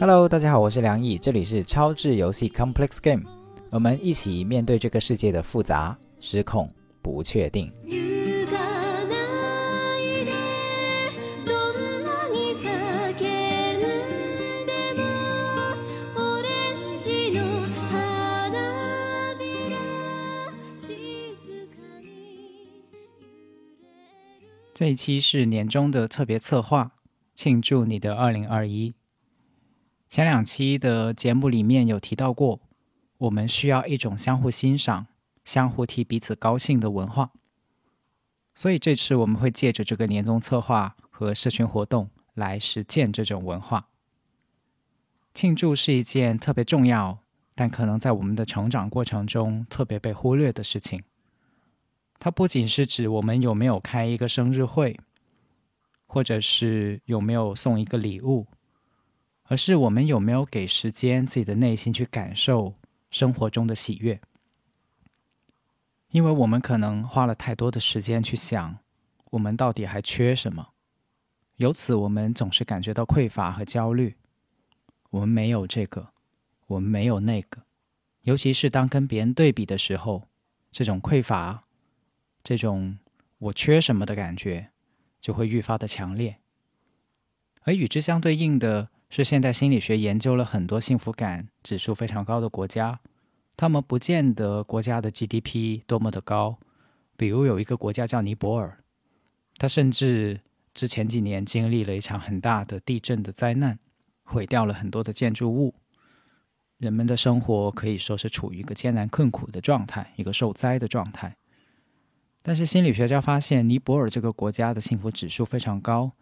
Hello，大家好，我是梁毅，这里是超智游戏 Complex Game，我们一起面对这个世界的复杂、失控、不确定。行かないでどんなに叫んでもオレンジの花びら静かに这一期是年终的特别策划，庆祝你的二零二一。 前两期的节目里面有提到过，我们需要一种相互欣赏、相互替彼此高兴的文化。所以这次我们会借着这个年终策划和社群活动来实践这种文化。庆祝是一件特别重要，但可能在我们的成长过程中特别被忽略的事情。它不仅是指我们有没有开一个生日会，或者是有没有送一个礼物，而是我们有没有给时间自己的内心去感受生活中的喜悦。因为我们可能花了太多的时间去想，我们到底还缺什么，由此我们总是感觉到匮乏和焦虑。我们没有这个，我们没有那个，尤其是当跟别人对比的时候，这种匮乏。这种我缺什么的感觉就会愈发的强烈。而与之相对应的是，现代心理学研究了很多幸福感指数非常高的国家，他们不见得国家的 GDP 多么的高。比如有一个国家叫尼泊尔，它甚至之前几年经历了一场很大的地震的灾难，毁掉了很多的建筑物，人们的生活可以说是处于一个艰难困苦的状态，一个受灾的状态。但是心理学家发现，尼泊尔这个国家的幸福指数非常高，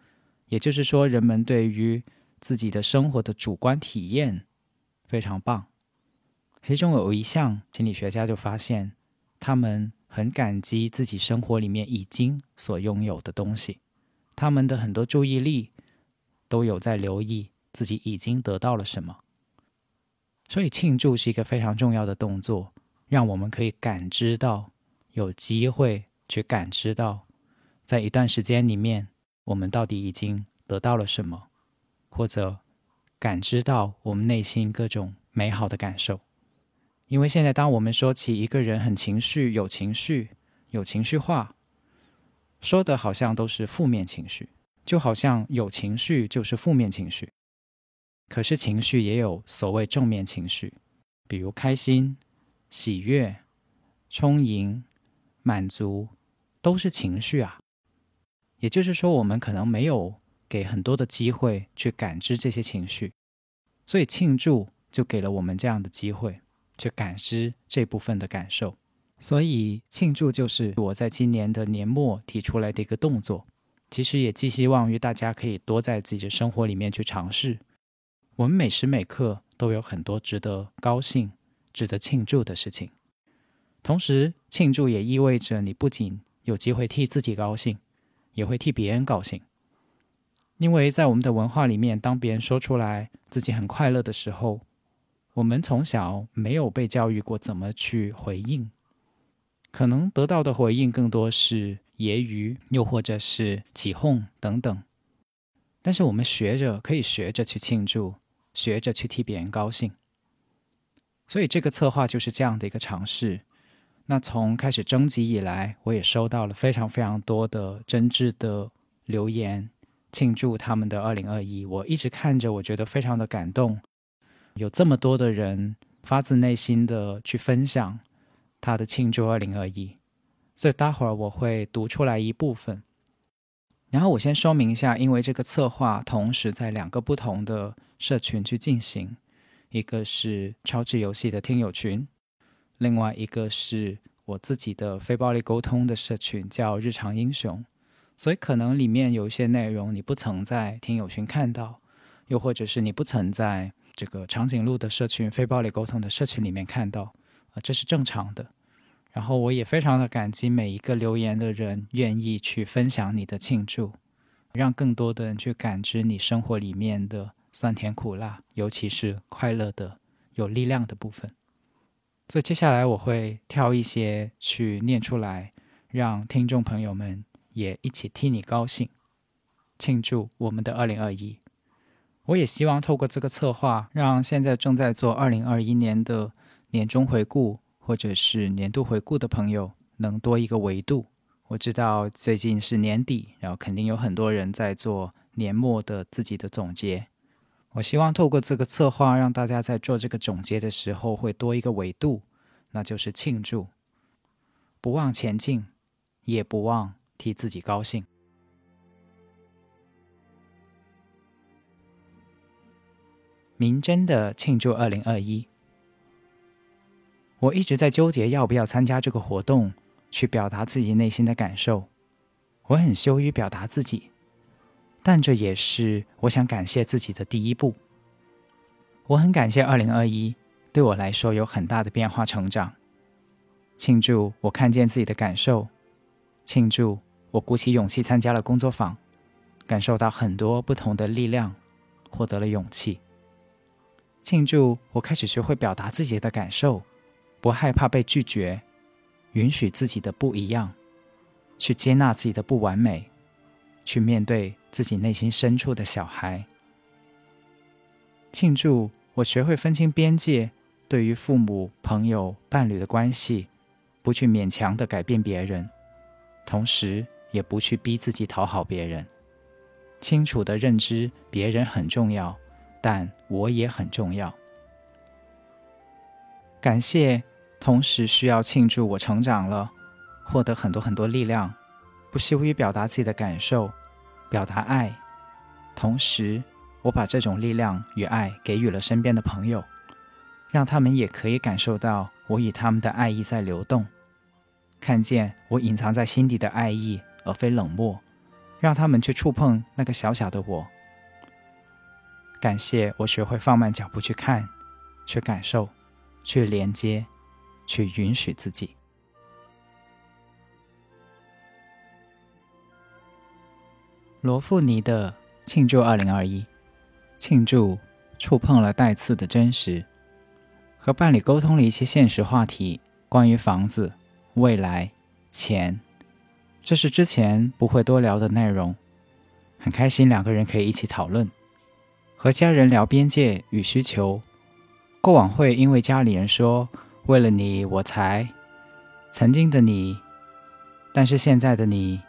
也就是说，人们对于自己的生活的主观体验非常棒。其中有一项心理学家就发现，他们很感激自己生活里面已经所拥有的东西，他们的很多注意力都有在留意自己已经得到了什么。所以，庆祝是一个非常重要的动作，让我们可以感知到有机会。去感知到，在一段时间里面，我们到底已经得到了什么，或者感知到我们内心各种美好的感受。因为现在，当我们说起一个人很情绪、有情绪、有情绪化，说的好像都是负面情绪，就好像有情绪就是负面情绪。可是情绪也有所谓正面情绪，比如开心、喜悦、充盈、满足。都是情绪啊，也就是说，我们可能没有给很多的机会去感知这些情绪，所以庆祝就给了我们这样的机会去感知这部分的感受。所以庆祝就是我在今年的年末提出来的一个动作，其实也寄希望于大家可以多在自己的生活里面去尝试。我们每时每刻都有很多值得高兴、值得庆祝的事情，同时庆祝也意味着你不仅有机会替自己高兴，也会替别人高兴。因为在我们的文化里面，当别人说出来自己很快乐的时候，我们从小没有被教育过怎么去回应，可能得到的回应更多是揶揄，又或者是起哄等等。但是我们学着可以学着去庆祝，学着去替别人高兴。所以这个策划就是这样的一个尝试。那从开始征集以来，我也收到了非常非常多的真挚的留言，庆祝他们的二零二一。我一直看着，我觉得非常的感动，有这么多的人发自内心的去分享他的庆祝二零二一。所以待会儿我会读出来一部分。然后我先说明一下，因为这个策划同时在两个不同的社群去进行，一个是超智游戏的听友群。另外一个是我自己的非暴力沟通的社群，叫日常英雄，所以可能里面有一些内容你不曾在听友群看到，又或者是你不曾在这个长颈鹿的社群非暴力沟通的社群里面看到，啊，这是正常的。然后我也非常的感激每一个留言的人愿意去分享你的庆祝，让更多的人去感知你生活里面的酸甜苦辣，尤其是快乐的、有力量的部分。所以接下来我会挑一些去念出来，让听众朋友们也一起替你高兴，庆祝我们的二零二一。我也希望透过这个策划，让现在正在做二零二一年的年终回顾或者是年度回顾的朋友，能多一个维度。我知道最近是年底，然后肯定有很多人在做年末的自己的总结。我希望透过这个策划，让大家在做这个总结的时候会多一个维度，那就是庆祝，不忘前进，也不忘替自己高兴。明真的庆祝二零二一，我一直在纠结要不要参加这个活动，去表达自己内心的感受。我很羞于表达自己，但这也是我想感谢自己的第一步。我很感谢二零二一对我来说有很大的变化成长。庆祝我看见自己的感受，庆祝我鼓起勇气参加了工作坊，感受到很多不同的力量，获得了勇气。庆祝我开始学会表达自己的感受，不害怕被拒绝，允许自己的不一样，去接纳自己的不完美，去面对自己内心深处的小孩。庆祝我学会分清边界，对于父母、朋友、伴侣的关系，不去勉强的改变别人，同时也不去逼自己讨好别人，清楚的认知别人很重要。但我也很重要。感谢，同时需要庆祝我成长了，获得很多很多力量，不羞于表达自己的感受，表达爱。同时，我把这种力量与爱给予了身边的朋友，让他们也可以感受到我与他们的爱意在流动，看见我隐藏在心底的爱意，而非冷漠，让他们去触碰那个小小的我。感谢我学会放慢脚步去看，去感受，去连接，去允许自己。罗富尼的庆祝二零二一，庆祝触碰了带刺的真实，和伴侣沟通了一些现实话题，关于房子、未来、钱，这是之前不会多聊的内容，很开心两个人可以一起讨论。和家人聊边界与需求，过往会因为家里人说“为了你我才”，曾经的你，但是现在的你，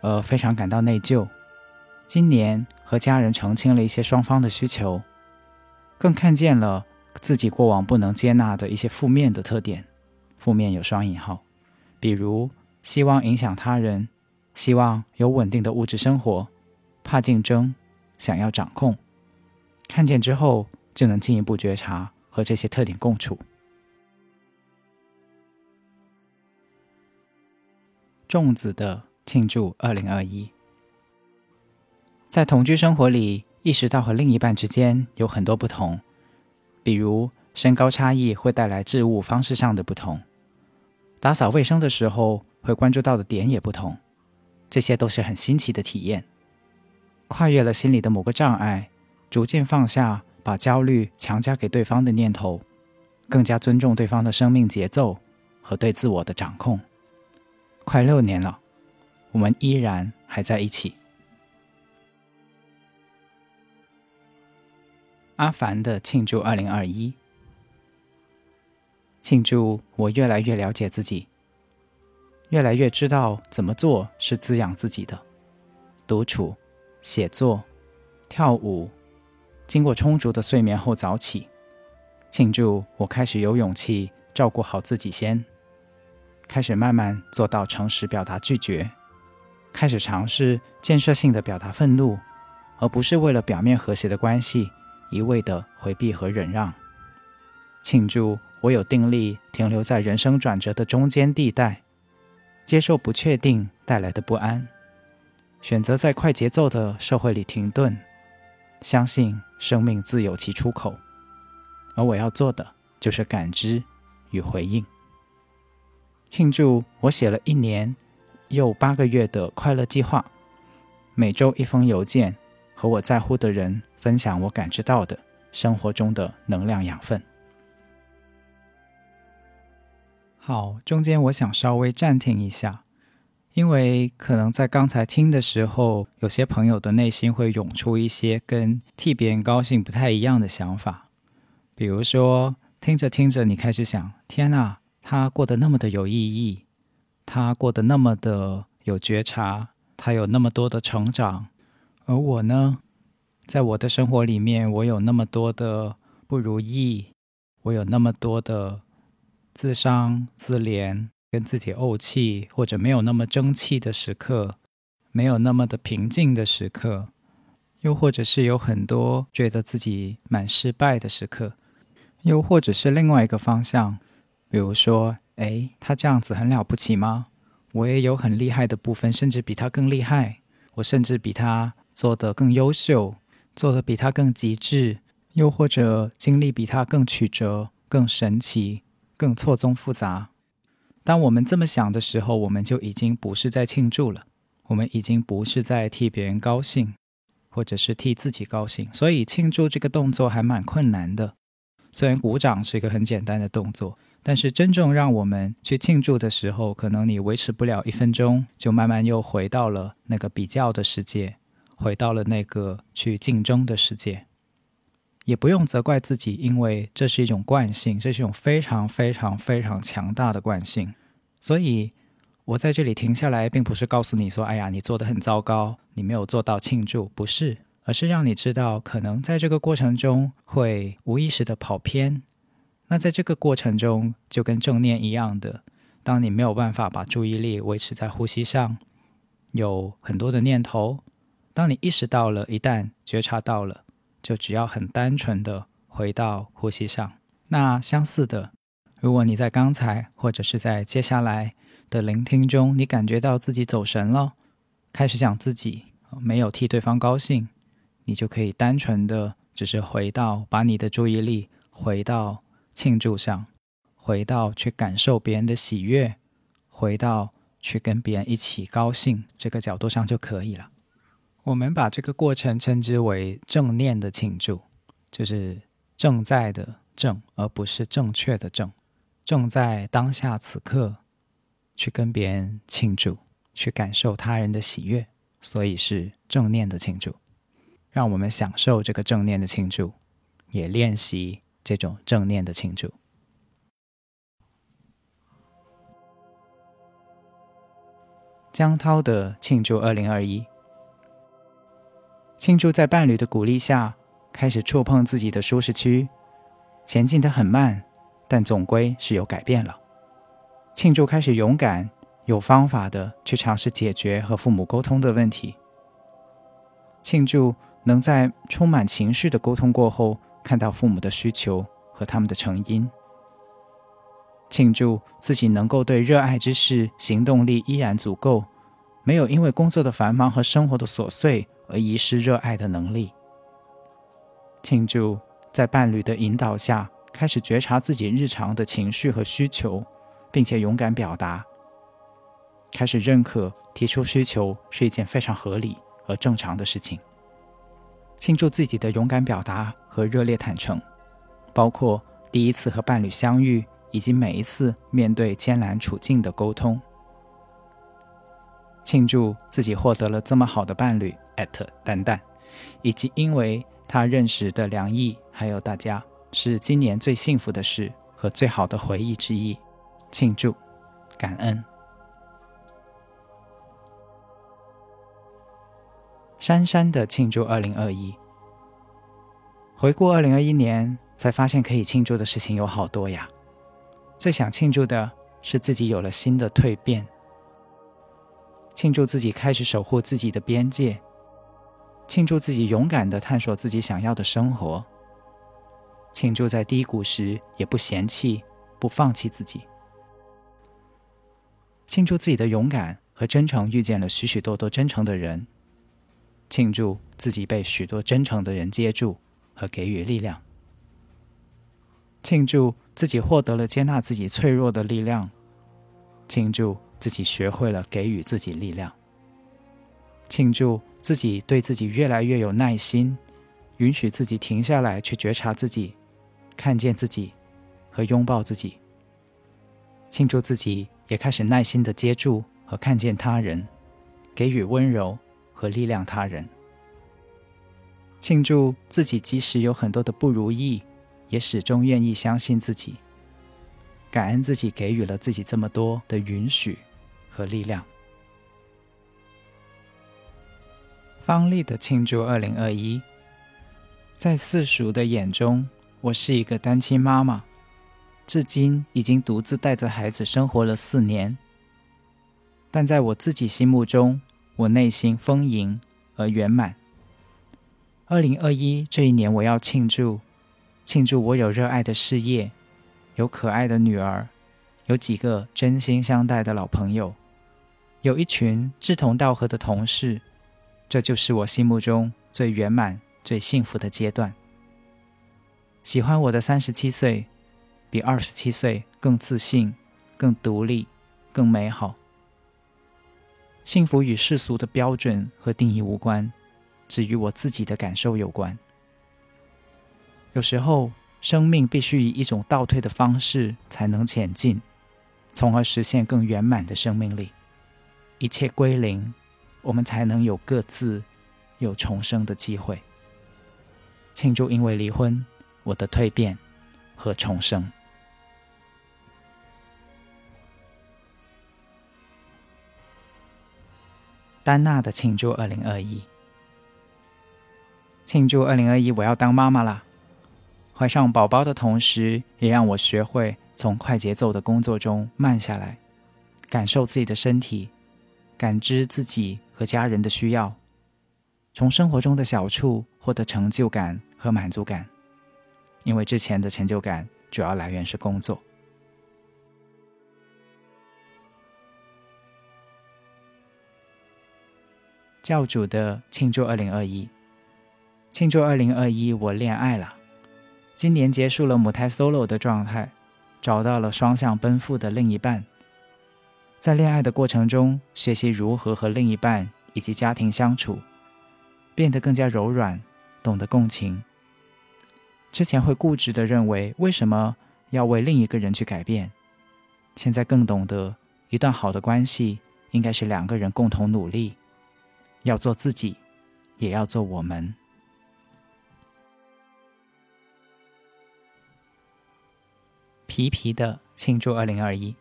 呃，非常感到内疚。今年和家人澄清了一些双方的需求，更看见了自己过往不能接纳的一些负面的特点，负面有双引号，比如希望影响他人，希望有稳定的物质生活，怕竞争，想要掌控。看见之后，就能进一步觉察和这些特点共处。粽子的庆祝二零二一，在同居生活里，意识到和另一半之间有很多不同，比如身高差异会带来置物方式上的不同，打扫卫生的时候会关注到的点也不同，这些都是很新奇的体验，跨越了心里的某个障碍。逐渐放下把焦虑强加给对方的念头，更加尊重对方的生命节奏和对自我的掌控。快六年了，我们依然还在一起。阿凡的庆祝二零二一，庆祝我越来越了解自己，越来越知道怎么做是滋养自己的。独处、写作、跳舞。经过充足的睡眠后早起，庆祝我开始有勇气照顾好自己先，开始慢慢做到诚实表达拒绝，开始尝试建设性的表达愤怒，而不是为了表面和谐的关系一味的回避和忍让。庆祝我有定力停留在人生转折的中间地带，接受不确定带来的不安，选择在快节奏的社会里停顿。相信生命自有其出口，而我要做的就是感知与回应。庆祝我写了一年又八个月的快乐计划，每周一封邮件，和我在乎的人分享我感知到的生活中的能量养分。好，中间我想稍微暂停一下，因为可能在刚才听的时候，有些朋友的内心会涌出一些跟替别人高兴不太一样的想法，比如说听着听着，你开始想：天哪，他过得那么的有意义，他过得那么的有觉察，他有那么多的成长，而我呢，在我的生活里面，我有那么多的不如意，我有那么多的自伤自怜。跟自己怄气，或者没有那么争气的时刻，没有那么的平静的时刻，又或者是有很多觉得自己蛮失败的时刻，又或者是另外一个方向，比如说，哎，他这样子很了不起吗？我也有很厉害的部分，甚至比他更厉害，我甚至比他做得更优秀，做得比他更极致，又或者经历比他更曲折、更神奇、更错综复杂。当我们这么想的时候，我们就已经不是在庆祝了，我们已经不是在替别人高兴，或者是替自己高兴。所以庆祝这个动作还蛮困难的。虽然鼓掌是一个很简单的动作，但是真正让我们去庆祝的时候，可能你维持不了一分钟，就慢慢又回到了那个比较的世界，回到了那个去竞争的世界。也不用责怪自己，因为这是一种惯性，这是一种非常非常非常强大的惯性。所以，我在这里停下来，并不是告诉你说：“哎呀，你做的很糟糕，你没有做到庆祝。”不是，而是让你知道，可能在这个过程中会无意识的跑偏。那在这个过程中，就跟正念一样的，当你没有办法把注意力维持在呼吸上，有很多的念头，当你意识到了，一旦觉察到了。就只要很单纯的回到呼吸上。那相似的，如果你在刚才或者是在接下来的聆听中，你感觉到自己走神了，开始想自己没有替对方高兴，你就可以单纯的只是回到把你的注意力回到庆祝上，回到去感受别人的喜悦，回到去跟别人一起高兴这个角度上就可以了。我们把这个过程称之为正念的庆祝，就是正在的正，而不是正确的正，正在当下此刻去跟别人庆祝，去感受他人的喜悦，所以是正念的庆祝。让我们享受这个正念的庆祝，也练习这种正念的庆祝。江涛的庆祝二零二一。庆祝在伴侣的鼓励下，开始触碰自己的舒适区，前进得很慢，但总归是有改变了。庆祝开始勇敢、有方法的去尝试解决和父母沟通的问题。庆祝能在充满情绪的沟通过后，看到父母的需求和他们的成因。庆祝自己能够对热爱之事行动力依然足够，没有因为工作的繁忙和生活的琐碎。而遗失热爱的能力。庆祝在伴侣的引导下，开始觉察自己日常的情绪和需求，并且勇敢表达。开始认可提出需求是一件非常合理和正常的事情。庆祝自己的勇敢表达和热烈坦诚，包括第一次和伴侣相遇，以及每一次面对艰难处境的沟通。庆祝自己获得了这么好的伴侣艾特。蛋蛋，以及因为他认识的梁毅，还有大家，是今年最幸福的事和最好的回忆之一。庆祝，感恩。珊珊的庆祝二零二一，回顾二零二一年，才发现可以庆祝的事情有好多呀。最想庆祝的是自己有了新的蜕变，庆祝自己开始守护自己的边界。庆祝自己勇敢的探索自己想要的生活，庆祝在低谷时也不嫌弃、不放弃自己，庆祝自己的勇敢和真诚遇见了许许多多真诚的人，庆祝自己被许多真诚的人接住和给予力量，庆祝自己获得了接纳自己脆弱的力量，庆祝自己学会了给予自己力量，庆祝。自己对自己越来越有耐心，允许自己停下来去觉察自己，看见自己，和拥抱自己。庆祝自己也开始耐心的接住和看见他人，给予温柔和力量他人。庆祝自己即使有很多的不如意，也始终愿意相信自己。感恩自己给予了自己这么多的允许和力量。方丽的庆祝二零二一，在世俗的眼中，我是一个单亲妈妈，至今已经独自带着孩子生活了四年。但在我自己心目中，我内心丰盈而圆满。二零二一这一年，我要庆祝，庆祝我有热爱的事业，有可爱的女儿，有几个真心相待的老朋友，有一群志同道合的同事。这就是我心目中最圆满、最幸福的阶段。喜欢我的三十七岁，比二十七岁更自信、更独立、更美好。幸福与世俗的标准和定义无关，只与我自己的感受有关。有时候，生命必须以一种倒退的方式才能前进，从而实现更圆满的生命力。一切归零。我们才能有各自有重生的机会。庆祝因为离婚，我的蜕变和重生。丹娜的庆祝二零二一，庆祝二零二一，我要当妈妈啦！怀上宝宝的同时，也让我学会从快节奏的工作中慢下来，感受自己的身体。感知自己和家人的需要，从生活中的小处获得成就感和满足感，因为之前的成就感主要来源是工作。教主的庆祝二零二一，庆祝二零二一，我恋爱了，今年结束了母胎 solo 的状态，找到了双向奔赴的另一半。在恋爱的过程中，学习如何和另一半以及家庭相处，变得更加柔软，懂得共情。之前会固执的认为为什么要为另一个人去改变，现在更懂得一段好的关系应该是两个人共同努力，要做自己，也要做我们。皮皮的庆祝二零二一。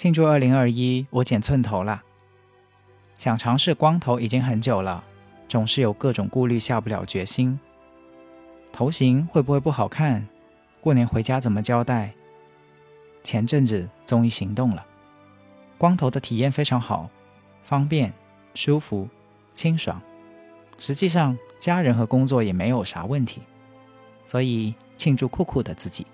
庆祝二零二一，我剪寸头了。想尝试光头已经很久了，总是有各种顾虑，下不了决心。头型会不会不好看？过年回家怎么交代？前阵子终于行动了，光头的体验非常好，方便、舒服、清爽。实际上，家人和工作也没有啥问题，所以庆祝酷酷的自己。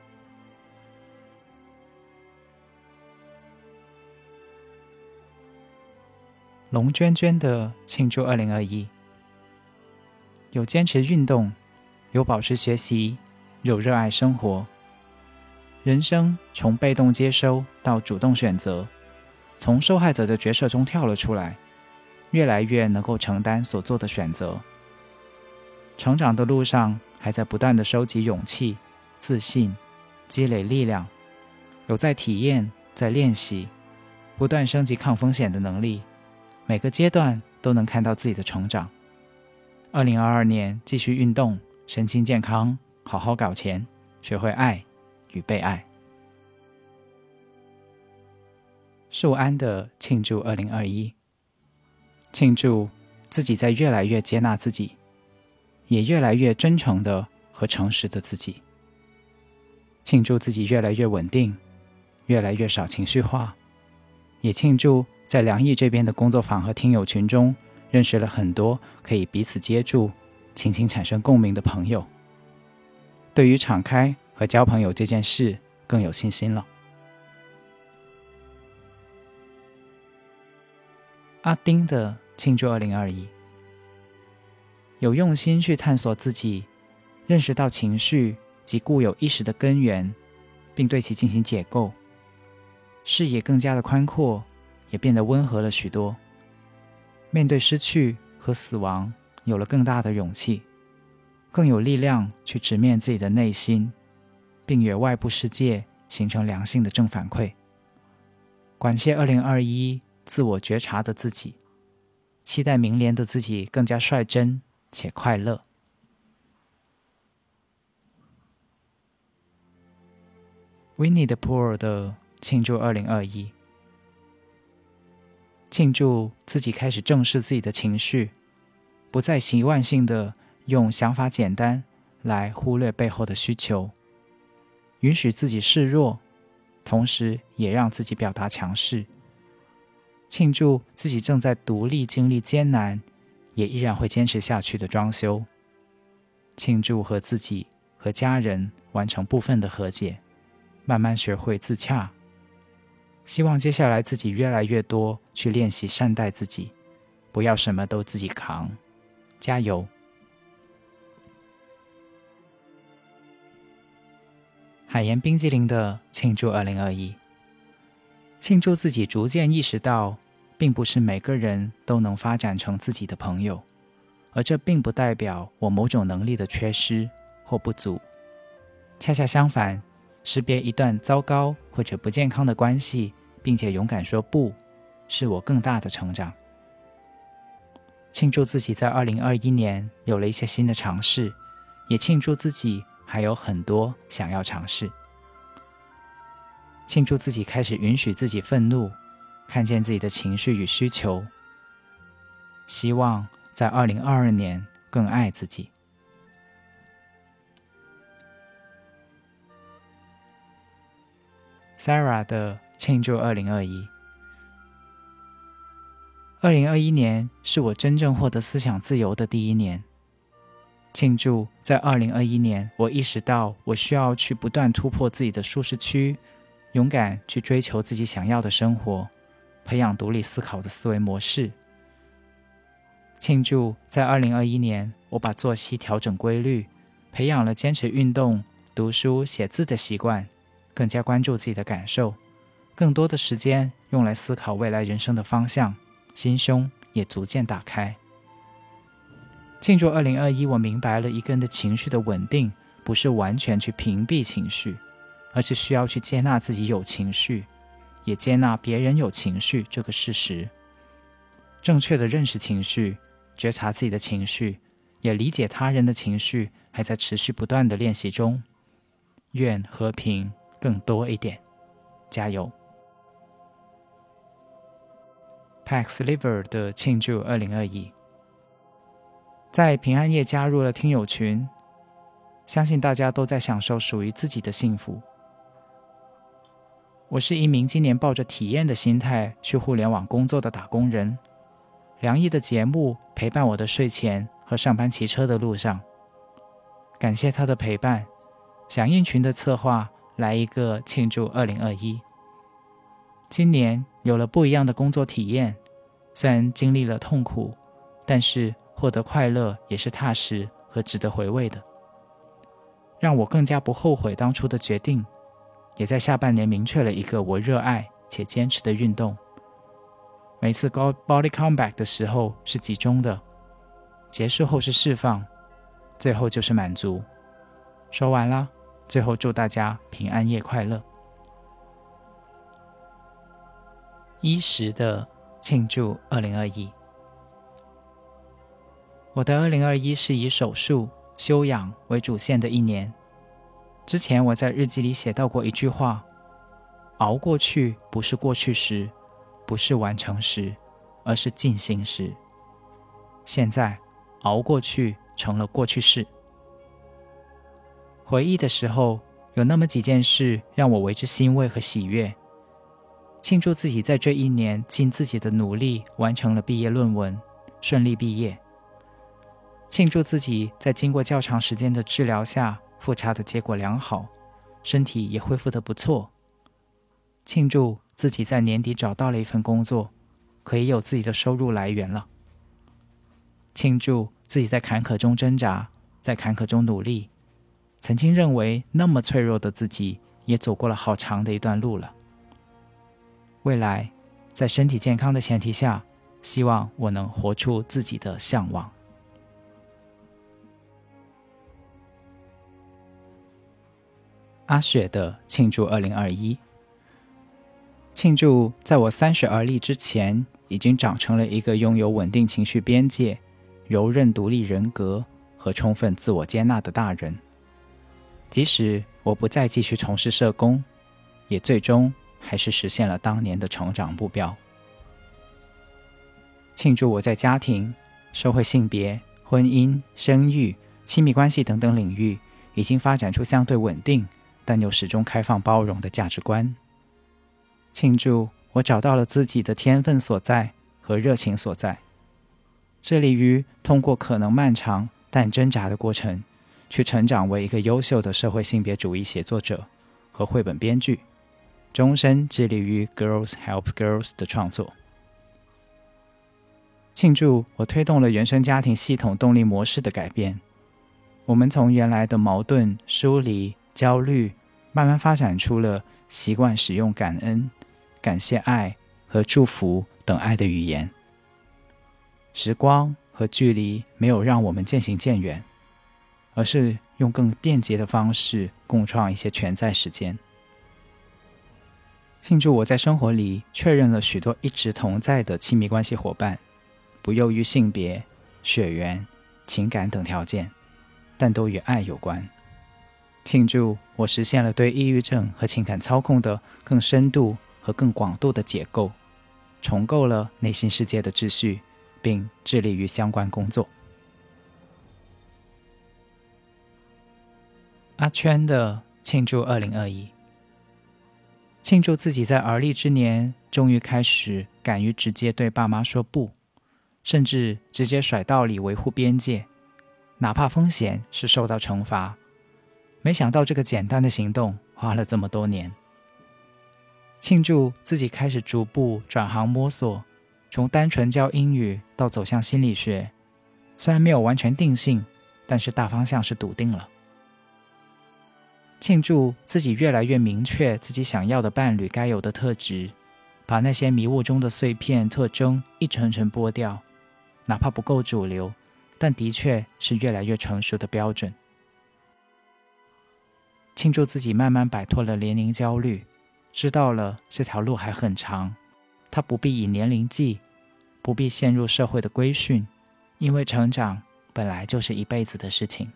龙娟娟的庆祝二零二一，有坚持运动，有保持学习，有热爱生活。人生从被动接收到主动选择，从受害者的角色中跳了出来，越来越能够承担所做的选择。成长的路上，还在不断的收集勇气、自信，积累力量，有在体验，在练习，不断升级抗风险的能力。每个阶段都能看到自己的成长。二零二二年继续运动，身心健康，好好搞钱，学会爱与被爱。树安的庆祝二零二一，庆祝自己在越来越接纳自己，也越来越真诚的和诚实的自己。庆祝自己越来越稳定，越来越少情绪化，也庆祝。在梁毅这边的工作坊和听友群中，认识了很多可以彼此接住、轻轻产生共鸣的朋友。对于敞开和交朋友这件事，更有信心了。阿丁的庆祝二零二一，有用心去探索自己，认识到情绪及固有意识的根源，并对其进行解构，视野更加的宽阔。也变得温和了许多。面对失去和死亡，有了更大的勇气，更有力量去直面自己的内心，并与外部世界形成良性的正反馈。感谢二零二一自我觉察的自己，期待明年的自己更加率真且快乐。Winnie the Pooh 的庆祝二零二一，庆祝自己开始正视自己的情绪，不再习惯性的用想法简单来忽略背后的需求，允许自己示弱，同时也让自己表达强势。庆祝自己正在独立经历艰难，也依然会坚持下去的装修。庆祝和自己和家人完成部分的和解。慢慢学会自洽，希望接下来自己越来越多去练习善待自己，不要什么都自己扛，加油！海盐冰激凌的庆祝二零二一，庆祝自己逐渐意识到，并不是每个人都能发展成自己的朋友，而这并不代表我某种能力的缺失或不足，恰恰相反。识别一段糟糕或者不健康的关系，并且勇敢说不，是我更大的成长。庆祝自己在二零二一年有了一些新的尝试，也庆祝自己还有很多想要尝试。庆祝自己开始允许自己愤怒，看见自己的情绪与需求。希望在二零二二年更爱自己。Sarah 的庆祝二零二一。二零二一年是我真正获得思想自由的第一年。庆祝在二零二一年，我意识到我需要去不断突破自己的舒适区，勇敢去追求自己想要的生活，培养独立思考的思维模式。庆祝在二零二一年，我把作息调整规律，培养了坚持运动、读书、写字的习惯。更加关注自己的感受，更多的时间用来思考未来人生的方向，心胸也逐渐打开。庆祝二零二一，我明白了一个人的情绪的稳定，不是完全去屏蔽情绪，而是需要去接纳自己有情绪，也接纳别人有情绪这个事实。正确的认识情绪，觉察自己的情绪，也理解他人的情绪，还在持续不断的练习中。愿和平。更多一点，加油！Pax Liver 的庆祝二零二一，在平安夜加入了听友群，相信大家都在享受属于自己的幸福。我是一名今年抱着体验的心态去互联网工作的打工人，梁毅的节目陪伴我的睡前和上班骑车的路上，感谢他的陪伴，响应群的策划。来一个庆祝二零二一。今年有了不一样的工作体验，虽然经历了痛苦，但是获得快乐也是踏实和值得回味的，让我更加不后悔当初的决定。也在下半年明确了一个我热爱且坚持的运动。每次高 body comeback 的时候是集中的，结束后是释放，最后就是满足。说完了。最后，祝大家平安夜快乐！一时的庆祝二零二一。我的二零二一是以手术休养为主线的一年。之前我在日记里写到过一句话：“熬过去不是过去时，不是完成时，而是进行时。”现在，熬过去成了过去式。回忆的时候，有那么几件事让我为之欣慰和喜悦。庆祝自己在这一年尽自己的努力完成了毕业论文，顺利毕业。庆祝自己在经过较长时间的治疗下复查的结果良好，身体也恢复得不错。庆祝自己在年底找到了一份工作，可以有自己的收入来源了。庆祝自己在坎坷中挣扎，在坎坷中努力。曾经认为那么脆弱的自己，也走过了好长的一段路了。未来，在身体健康的前提下，希望我能活出自己的向往。阿雪的庆祝二零二一，庆祝在我三十而立之前，已经长成了一个拥有稳定情绪边界、柔韧独立人格和充分自我接纳的大人。即使我不再继续从事社工，也最终还是实现了当年的成长目标。庆祝我在家庭、社会性别、婚姻、生育、亲密关系等等领域，已经发展出相对稳定，但又始终开放包容的价值观。庆祝我找到了自己的天分所在和热情所在，致力于通过可能漫长但挣扎的过程，去成长为一个优秀的社会性别主义写作者和绘本编剧，终身致力于 Girls Help Girls 的创作。庆祝我推动了原生家庭系统动力模式的改变，我们从原来的矛盾、疏离、焦虑，慢慢发展出了习惯使用感恩。感谢爱和祝福等爱的语言。时光和距离没有让我们渐行渐远，而是用更便捷的方式共创一些全在时间。庆祝我在生活里确认了许多一直同在的亲密关系伙伴，不囿于性别、血缘、情感等条件，但都与爱有关。庆祝我实现了对抑郁症和情感操控的更深度。和更广度的解构，重构了内心世界的秩序，并致力于相关工作。阿圈的庆祝二零二一，庆祝自己在而立之年终于开始敢于直接对爸妈说不，甚至直接甩道理维护边界，哪怕风险是受到惩罚。没想到这个简单的行动花了这么多年。庆祝自己开始逐步转行摸索，从单纯教英语到走向心理学，虽然没有完全定性，但是大方向是笃定了。庆祝自己越来越明确自己想要的伴侣该有的特质，把那些迷雾中的碎片特征一层层剥掉，哪怕不够主流，但的确是越来越成熟的标准。庆祝自己慢慢摆脱了年龄焦虑。知道了，这条路还很长，他不必以年龄计，不必陷入社会的规训，因为成长本来就是一辈子的事情。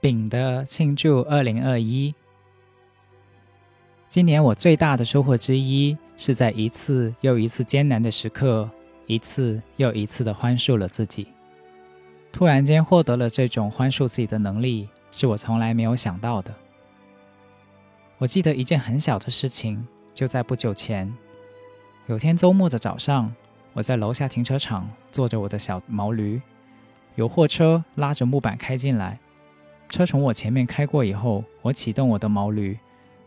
丙的庆祝二零二一，今年我最大的收获之一，是在一次又一次艰难的时刻，一次又一次的宽恕了自己，突然间获得了这种宽恕自己的能力。是我从来没有想到的。我记得一件很小的事情，就在不久前，有天周末的早上，我在楼下停车场坐着我的小毛驴，有货车拉着木板开进来，车从我前面开过以后，我启动我的毛驴，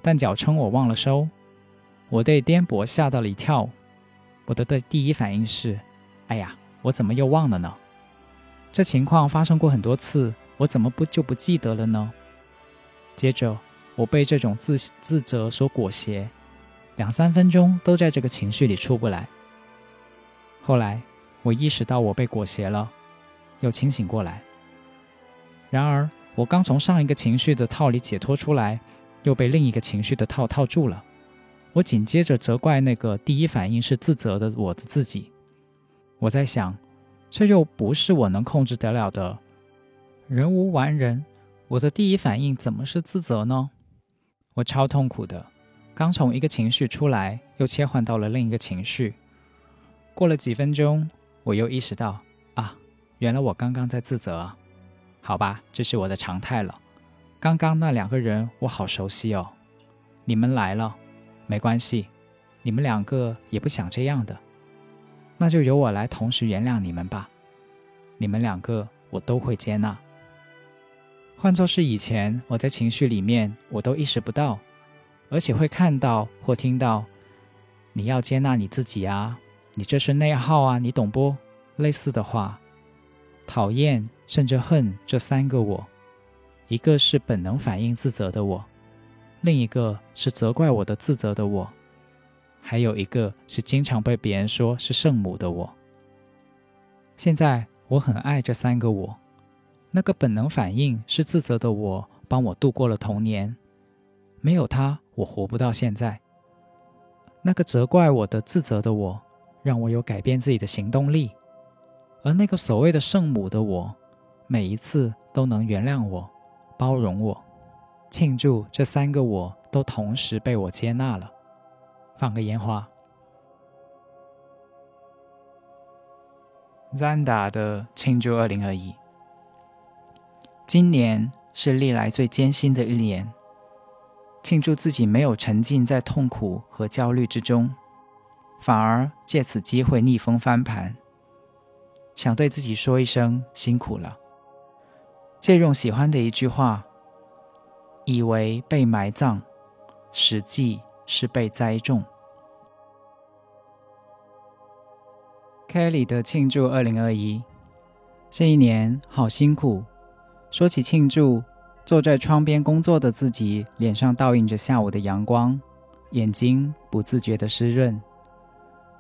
但脚撑我忘了收，我被颠簸吓到了一跳，我的的第一反应是，哎呀，我怎么又忘了呢？这情况发生过很多次。我怎么不就不记得了呢？接着，我被这种自自责所裹挟，两三分钟都在这个情绪里出不来。后来，我意识到我被裹挟了，又清醒过来。然而，我刚从上一个情绪的套里解脱出来，又被另一个情绪的套套住了。我紧接着责怪那个第一反应是自责的我的自己。我在想，这又不是我能控制得了的。人无完人，我的第一反应怎么是自责呢？我超痛苦的，刚从一个情绪出来，又切换到了另一个情绪。过了几分钟，我又意识到，啊，原来我刚刚在自责。好吧，这是我的常态了。刚刚那两个人，我好熟悉哦。你们来了，没关系，你们两个也不想这样的，那就由我来同时原谅你们吧。你们两个，我都会接纳。换作是以前，我在情绪里面，我都意识不到，而且会看到或听到“你要接纳你自己啊，你这是内耗啊，你懂不？”类似的话，讨厌甚至恨这三个我，一个是本能反应自责的我，另一个是责怪我的自责的我，还有一个是经常被别人说是圣母的我。现在我很爱这三个我。那个本能反应是自责的我帮我度过了童年，没有他，我活不到现在。那个责怪我的、自责的我，让我有改变自己的行动力；而那个所谓的圣母的我，每一次都能原谅我、包容我。庆祝这三个我都同时被我接纳了。放个烟花。Zanda 的庆祝二零二一，今年是历来最艰辛的一年。庆祝自己没有沉浸在痛苦和焦虑之中，反而借此机会逆风翻盘。想对自己说一声辛苦了。借用喜欢的一句话：“以为被埋葬，实际是被栽种。” Kelly 的庆祝二零二一，这一年好辛苦。说起庆祝。坐在窗边工作的自己，脸上倒映着下午的阳光，眼睛不自觉的湿润。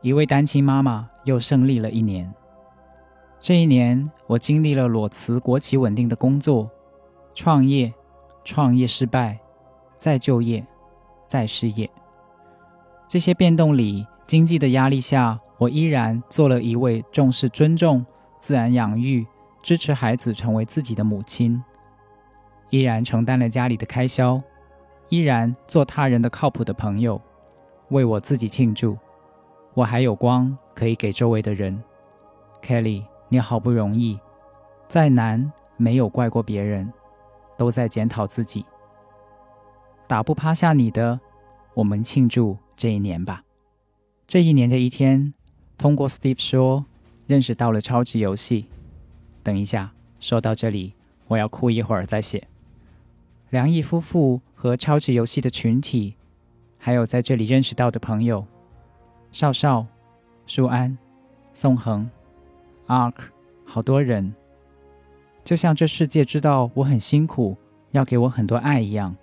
一位单亲妈妈又胜利了一年。这一年，我经历了裸辞、国企稳定的工作，创业，创业失败，再就业，再失业。这些变动里，经济的压力下，我依然做了一位重视尊重、自然养育、支持孩子成为自己的母亲。依然承担了家里的开销，依然做他人的靠谱的朋友，为我自己庆祝。我还有光可以给周围的人。Kelly，你好不容易，再难没有怪过别人，都在检讨自己。打不趴下你的，我们庆祝这一年吧。这一年的一天，通过 Steve 说认识到了超级游戏。等一下，说到这里，我要哭一会儿再写。梁毅夫妇和超级游戏的群体，还有在这里认识到的朋友，少少、舒安、宋恒、Ark，好多人，就像这世界知道我很辛苦，要给我很多爱一样，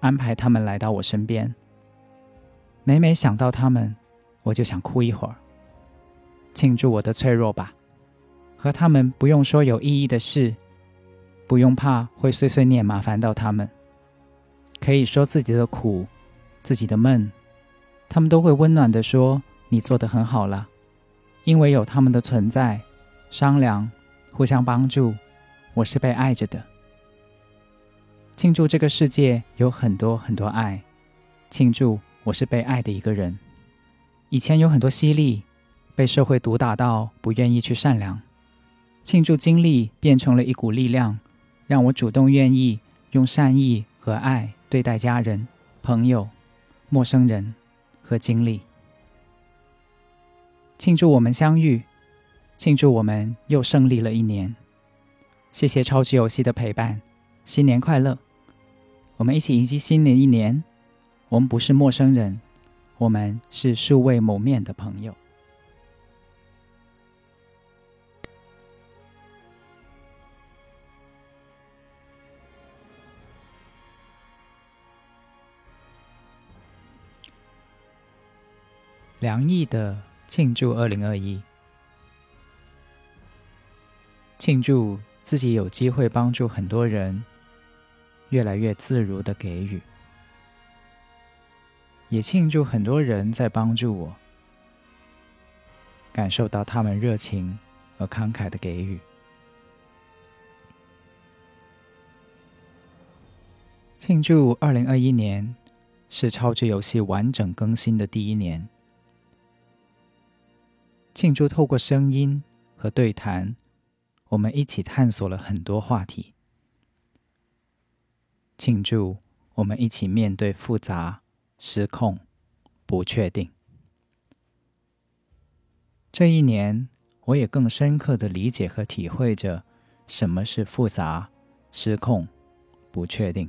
安排他们来到我身边。每每想到他们，我就想哭一会儿，庆祝我的脆弱吧。和他们不用说有意义的事。不用怕会碎碎念麻烦到他们，可以说自己的苦，自己的闷，他们都会温暖的说：“你做的很好了。”因为有他们的存在，商量，互相帮助，我是被爱着的。庆祝这个世界有很多很多爱，庆祝我是被爱的一个人。以前有很多犀利，被社会毒打到不愿意去善良，庆祝经历变成了一股力量。让我主动愿意用善意和爱对待家人、朋友、陌生人和经历，庆祝我们相遇，庆祝我们又胜利了一年。谢谢超级游戏的陪伴，新年快乐！我们一起迎接新的一年。我们不是陌生人，我们是素未谋面的朋友。梁毅的庆祝二零二一，庆祝自己有机会帮助很多人，越来越自如的给予，也庆祝很多人在帮助我，感受到他们热情而慷慨的给予。庆祝二零二一年是超级游戏完整更新的第一年。庆祝透过声音和对谈，我们一起探索了很多话题。庆祝我们一起面对复杂、失控、不确定。这一年，我也更深刻的理解和体会着什么是复杂、失控、不确定。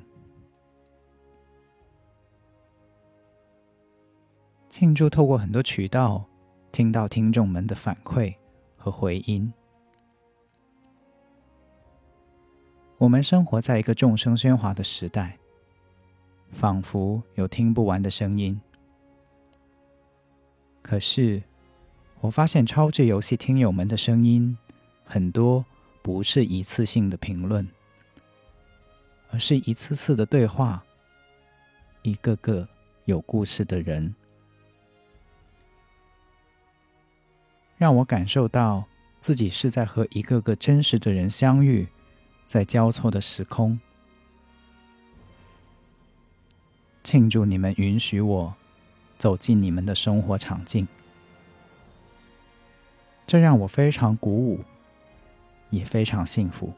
庆祝透过很多渠道。听到听众们的反馈和回音，我们生活在一个众声喧哗的时代，仿佛有听不完的声音。可是，我发现超智游戏听友们的声音很多不是一次性的评论，而是一次次的对话，一个个有故事的人，让我感受到自己是在和一个个真实的人相遇，在交错的时空。庆祝你们允许我走进你们的生活场景，这让我非常鼓舞，也非常幸福。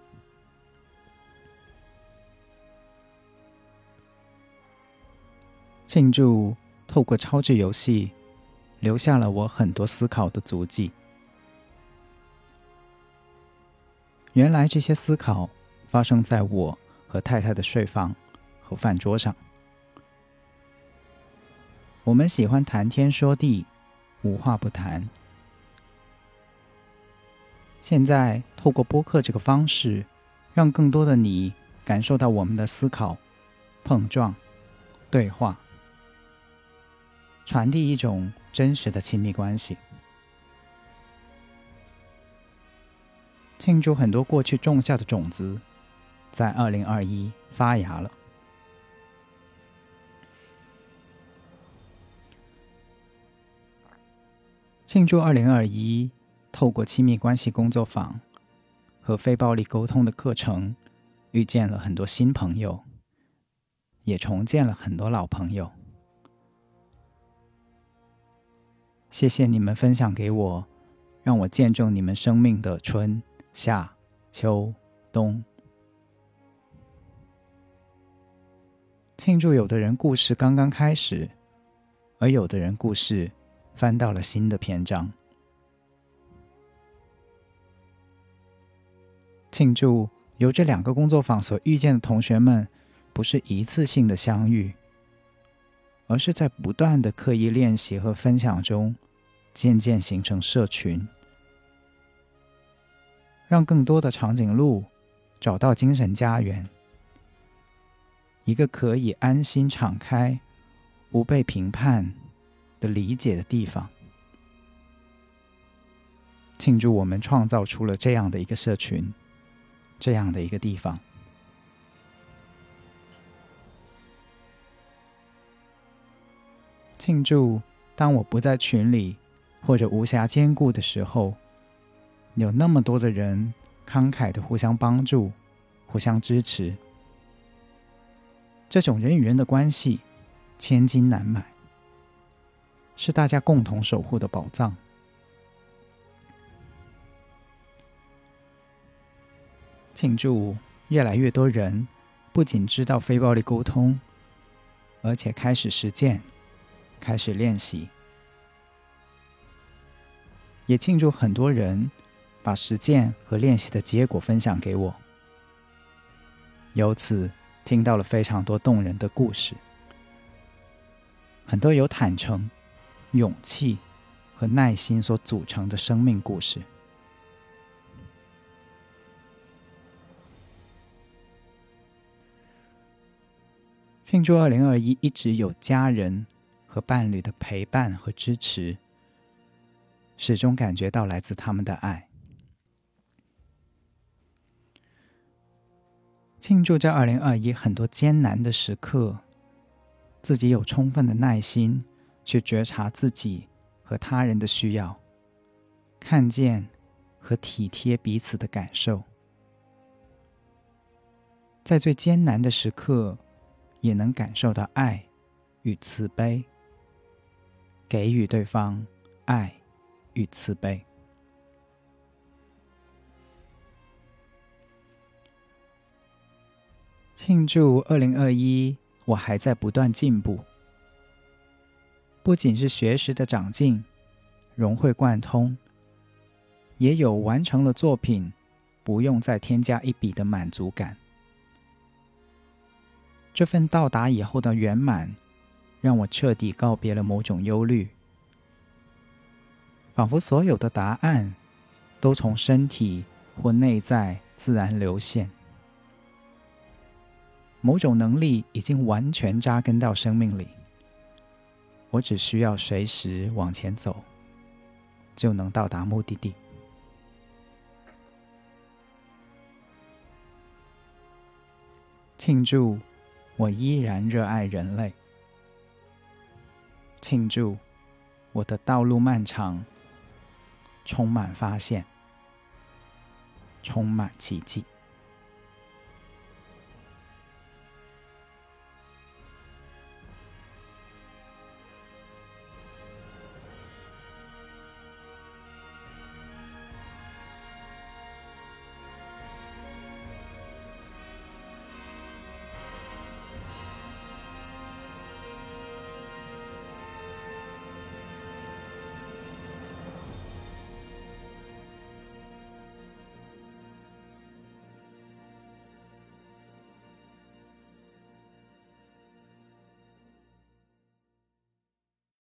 庆祝透过超智游戏，留下了我很多思考的足迹。原来这些思考发生在我和太太的睡房和饭桌上。我们喜欢谈天说地，无话不谈。现在透过播客这个方式，让更多的你感受到我们的思考、碰撞、对话。传递一种真实的亲密关系，庆祝很多过去种下的种子，在二零二一发芽了。庆祝二零二一，透过亲密关系工作坊和非暴力沟通的课程，遇见了很多新朋友，也重建了很多老朋友。谢谢你们分享给我，让我见证你们生命的春夏秋冬。庆祝有的人故事刚刚开始，而有的人故事翻到了新的篇章。庆祝由这两个工作坊所遇见的同学们，不是一次性的相遇。而是在不断的刻意练习和分享中，渐渐形成社群，让更多的长颈鹿找到精神家园，一个可以安心敞开、不被评判的理解的地方。庆祝我们创造出了这样的一个社群，这样的一个地方。庆祝，当我不在群里或者无暇兼顾的时候，有那么多的人慷慨的互相帮助、互相支持。这种人与人的关系，千金难买，是大家共同守护的宝藏。庆祝，越来越多人不仅知道非暴力沟通，而且开始实践。开始练习，也庆祝很多人把实践和练习的结果分享给我，由此听到了非常多动人的故事，很多由坦诚、勇气和耐心所组成的生命故事。庆祝二零二一一直有家人。和伴侣的陪伴和支持，始终感觉到来自他们的爱。庆祝在二零二一很多艰难的时刻，自己有充分的耐心去觉察自己和他人的需要，看见和体贴彼此的感受，在最艰难的时刻，也能感受到爱与慈悲。给予对方爱与慈悲。庆祝二零二一，我还在不断进步，不仅是学识的长进、融会贯通，也有完成了作品，不用再添加一笔的满足感。这份到达以后的圆满。让我彻底告别了某种忧虑，仿佛所有的答案都从身体或内在自然流现。某种能力已经完全扎根到生命里，我只需要随时往前走，就能到达目的地。庆祝，我依然热爱人类。庆祝我的道路漫长，充满发现，充满奇迹。